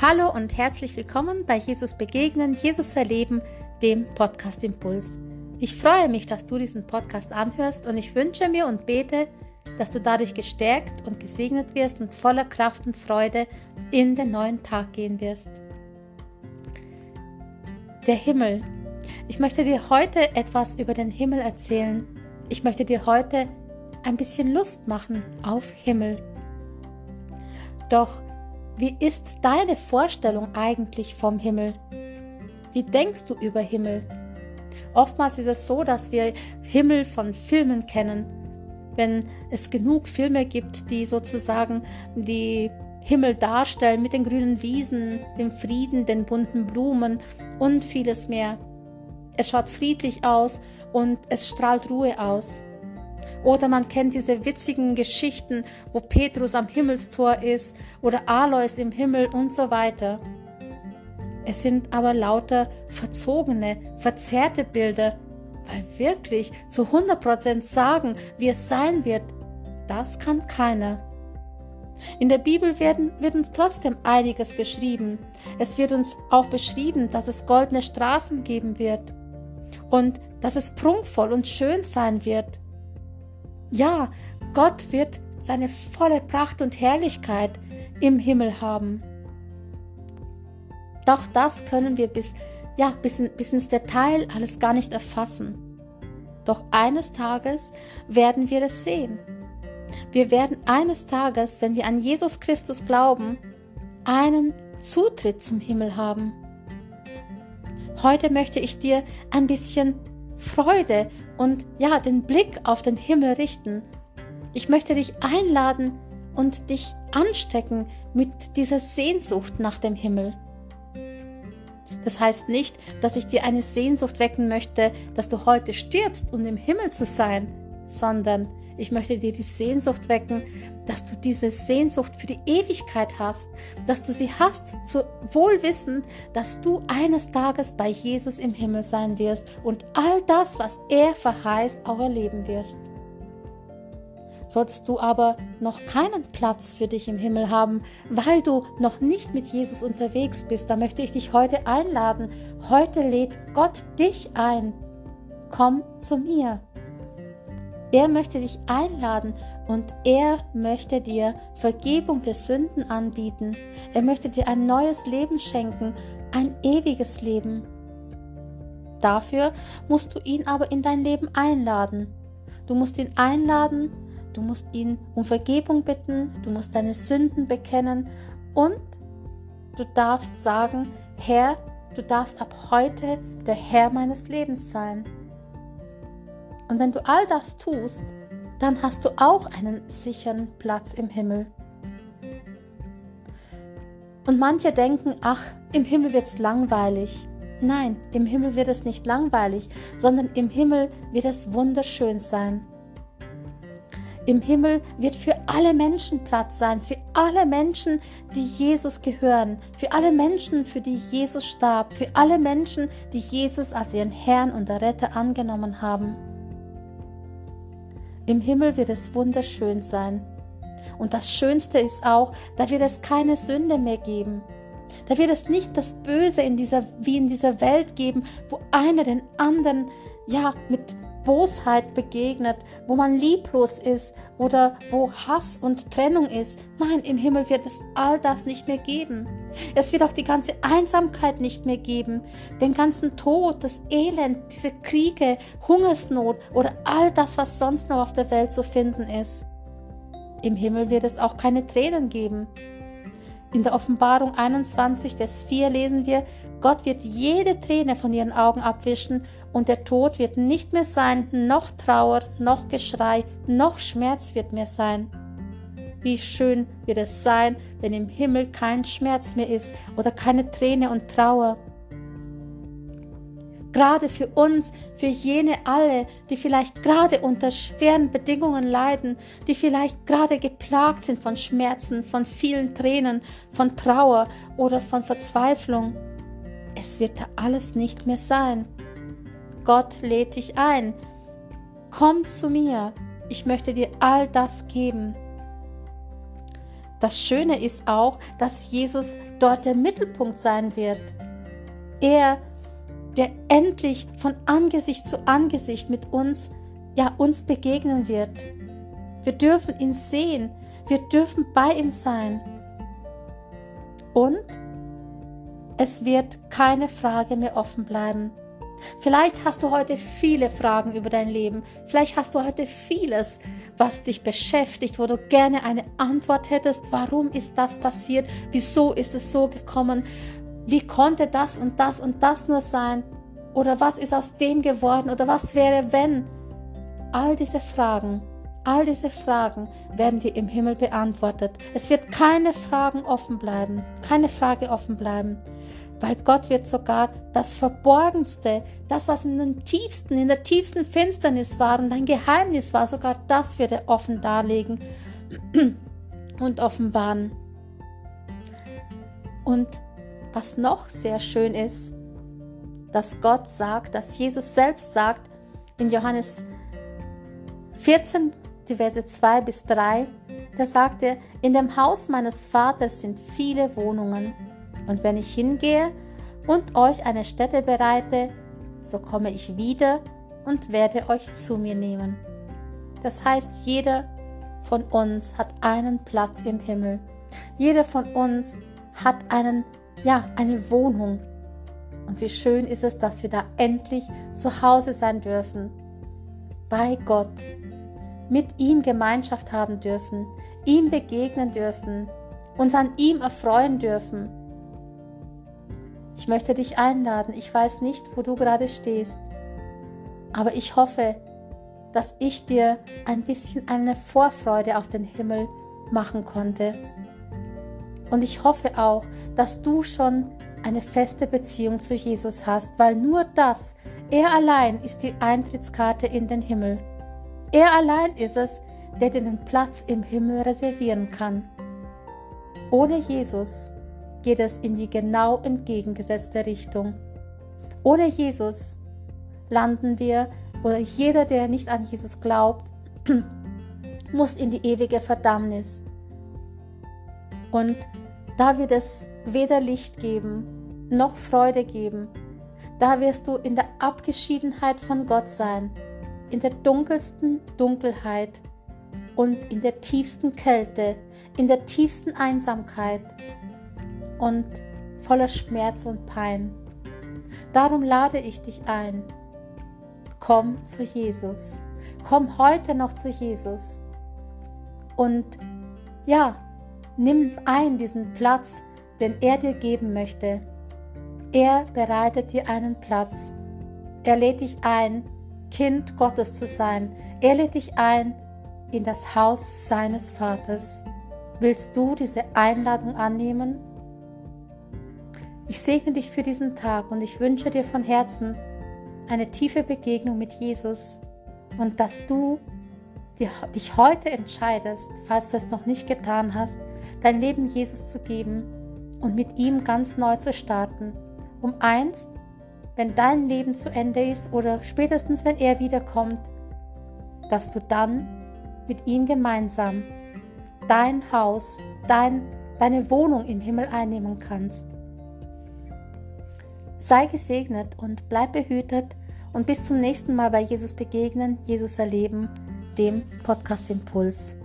Hallo und herzlich willkommen bei Jesus Begegnen, Jesus Erleben, dem Podcast Impuls. Ich freue mich, dass du diesen Podcast anhörst und ich wünsche mir und bete, dass du dadurch gestärkt und gesegnet wirst und voller Kraft und Freude in den neuen Tag gehen wirst. Der Himmel. Ich möchte dir heute etwas über den Himmel erzählen. Ich möchte dir heute ein bisschen Lust machen auf Himmel. Doch wie ist deine Vorstellung eigentlich vom Himmel? Wie denkst du über Himmel? Oftmals ist es so, dass wir Himmel von Filmen kennen. Wenn es genug Filme gibt, die sozusagen die Himmel darstellen mit den grünen Wiesen, dem Frieden, den bunten Blumen und vieles mehr. Es schaut friedlich aus und es strahlt Ruhe aus. Oder man kennt diese witzigen Geschichten, wo Petrus am Himmelstor ist oder Alois im Himmel und so weiter. Es sind aber lauter verzogene, verzerrte Bilder, weil wirklich zu 100% sagen, wie es sein wird, das kann keiner. In der Bibel werden, wird uns trotzdem einiges beschrieben. Es wird uns auch beschrieben, dass es goldene Straßen geben wird und dass es prunkvoll und schön sein wird. Ja, Gott wird seine volle Pracht und Herrlichkeit im Himmel haben. Doch das können wir bis, ja, bis, bis ins Detail alles gar nicht erfassen. Doch eines Tages werden wir es sehen. Wir werden eines Tages, wenn wir an Jesus Christus glauben, einen Zutritt zum Himmel haben. Heute möchte ich dir ein bisschen Freude und ja, den Blick auf den Himmel richten. Ich möchte dich einladen und dich anstecken mit dieser Sehnsucht nach dem Himmel. Das heißt nicht, dass ich dir eine Sehnsucht wecken möchte, dass du heute stirbst, um im Himmel zu sein, sondern ich möchte dir die Sehnsucht wecken, dass du diese Sehnsucht für die Ewigkeit hast, dass du sie hast, zu wohlwissend, dass du eines Tages bei Jesus im Himmel sein wirst und all das, was er verheißt, auch erleben wirst. Solltest du aber noch keinen Platz für dich im Himmel haben, weil du noch nicht mit Jesus unterwegs bist, dann möchte ich dich heute einladen. Heute lädt Gott dich ein. Komm zu mir. Er möchte dich einladen und er möchte dir Vergebung der Sünden anbieten. Er möchte dir ein neues Leben schenken, ein ewiges Leben. Dafür musst du ihn aber in dein Leben einladen. Du musst ihn einladen, du musst ihn um Vergebung bitten, du musst deine Sünden bekennen und du darfst sagen, Herr, du darfst ab heute der Herr meines Lebens sein. Und wenn du all das tust, dann hast du auch einen sicheren Platz im Himmel. Und manche denken, ach, im Himmel wird es langweilig. Nein, im Himmel wird es nicht langweilig, sondern im Himmel wird es wunderschön sein. Im Himmel wird für alle Menschen Platz sein, für alle Menschen, die Jesus gehören, für alle Menschen, für die Jesus starb, für alle Menschen, die Jesus als ihren Herrn und Retter angenommen haben. Im Himmel wird es wunderschön sein. Und das Schönste ist auch, da wird es keine Sünde mehr geben. Da wird es nicht das Böse in dieser, wie in dieser Welt geben, wo einer den anderen ja mit Bosheit begegnet, wo man lieblos ist oder wo Hass und Trennung ist. Nein, im Himmel wird es all das nicht mehr geben. Es wird auch die ganze Einsamkeit nicht mehr geben, den ganzen Tod, das Elend, diese Kriege, Hungersnot oder all das, was sonst noch auf der Welt zu finden ist. Im Himmel wird es auch keine Tränen geben. In der Offenbarung 21, Vers 4 lesen wir, Gott wird jede Träne von ihren Augen abwischen und der Tod wird nicht mehr sein, noch Trauer, noch Geschrei, noch Schmerz wird mehr sein. Wie schön wird es sein, wenn im Himmel kein Schmerz mehr ist oder keine Träne und Trauer. Gerade für uns, für jene alle, die vielleicht gerade unter schweren Bedingungen leiden, die vielleicht gerade geplagt sind von Schmerzen, von vielen Tränen, von Trauer oder von Verzweiflung. Es wird da alles nicht mehr sein. Gott lädt dich ein. Komm zu mir. Ich möchte dir all das geben. das Schöne ist auch, dass Jesus dort der Mittelpunkt sein wird. Er, der endlich von Angesicht zu Angesicht mit uns, ja, uns begegnen wird. Wir dürfen ihn sehen, wir dürfen bei ihm sein. Und es wird keine Frage mehr offen bleiben. Vielleicht hast du heute viele Fragen über dein Leben. Vielleicht hast du heute vieles, was dich beschäftigt, wo du gerne eine Antwort hättest. Warum ist das passiert? Wieso ist es so gekommen? Wie konnte das und das und das nur sein? Oder was ist aus dem geworden? Oder was wäre, wenn? All diese Fragen, all diese Fragen werden dir im Himmel beantwortet. Es wird keine Fragen offen bleiben, keine Frage offen bleiben weil Gott wird sogar das Verborgenste, das, was in den tiefsten, in der tiefsten Finsternis war und ein Geheimnis war, sogar das wird er offen darlegen und offenbaren. Und was noch sehr schön ist, dass Gott sagt, dass Jesus selbst sagt in Johannes 14, die Verse 2 bis 3, da sagt er, in dem Haus meines Vaters sind viele Wohnungen. Und wenn ich hingehe und euch eine Stätte bereite, so komme ich wieder und werde euch zu mir nehmen. Das heißt, jeder von uns hat einen Platz im Himmel. Jeder von uns hat einen, ja, eine Wohnung. Und wie schön ist es, dass wir da endlich zu Hause sein dürfen. Bei Gott. Mit ihm Gemeinschaft haben dürfen. Ihm begegnen dürfen. Uns an ihm erfreuen dürfen. Ich möchte dich einladen. Ich weiß nicht, wo du gerade stehst, aber ich hoffe, dass ich dir ein bisschen eine Vorfreude auf den Himmel machen konnte. Und ich hoffe auch, dass du schon eine feste Beziehung zu Jesus hast, weil nur das, er allein ist die Eintrittskarte in den Himmel. Er allein ist es, der dir den Platz im Himmel reservieren kann. Ohne Jesus geht es in die genau entgegengesetzte Richtung. Ohne Jesus landen wir, oder jeder, der nicht an Jesus glaubt, muss in die ewige Verdammnis. Und da wird es weder Licht geben, noch Freude geben. Da wirst du in der Abgeschiedenheit von Gott sein, in der dunkelsten Dunkelheit und in der tiefsten Kälte, in der tiefsten Einsamkeit und voller Schmerz und Pein. Darum lade ich dich ein. Komm zu Jesus. Komm heute noch zu Jesus. Und ja, nimm ein diesen Platz, den er dir geben möchte. Er bereitet dir einen Platz. Er lädt dich ein, Kind Gottes zu sein. Er lädt dich ein in das Haus seines Vaters. Willst du diese Einladung annehmen? Ich segne dich für diesen Tag und ich wünsche dir von Herzen eine tiefe Begegnung mit Jesus und dass du dich heute entscheidest, falls du es noch nicht getan hast, dein Leben Jesus zu geben und mit ihm ganz neu zu starten, um einst, wenn dein Leben zu Ende ist oder spätestens wenn er wiederkommt, dass du dann mit ihm gemeinsam dein Haus, dein, deine Wohnung im Himmel einnehmen kannst. Sei gesegnet und bleib behütet und bis zum nächsten Mal bei Jesus begegnen, Jesus erleben, dem Podcast Impuls.